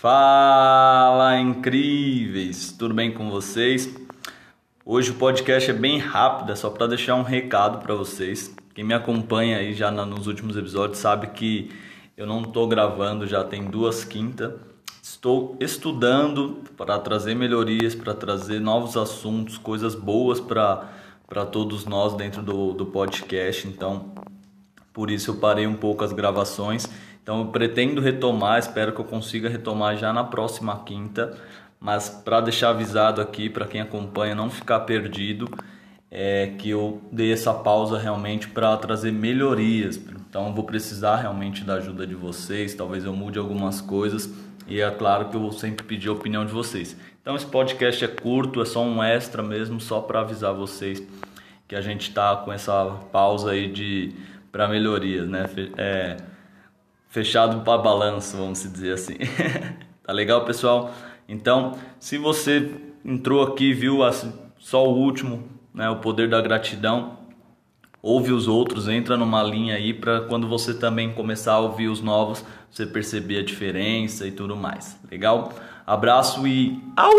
Fala incríveis, tudo bem com vocês? Hoje o podcast é bem rápido, é só para deixar um recado para vocês. Quem me acompanha aí já nos últimos episódios sabe que eu não estou gravando já tem duas quintas. Estou estudando para trazer melhorias, para trazer novos assuntos, coisas boas para todos nós dentro do, do podcast. Então, por isso eu parei um pouco as gravações. Então eu pretendo retomar, espero que eu consiga retomar já na próxima quinta. Mas para deixar avisado aqui para quem acompanha não ficar perdido, é que eu dei essa pausa realmente para trazer melhorias. Então vou precisar realmente da ajuda de vocês, talvez eu mude algumas coisas e é claro que eu vou sempre pedir a opinião de vocês. Então esse podcast é curto, é só um extra mesmo, só para avisar vocês que a gente está com essa pausa aí de para melhorias, né? É, fechado para balanço, vamos dizer assim. tá legal, pessoal? Então, se você entrou aqui viu só o último, né, o poder da gratidão, ouve os outros, entra numa linha aí para quando você também começar a ouvir os novos, você perceber a diferença e tudo mais. Legal? Abraço e au!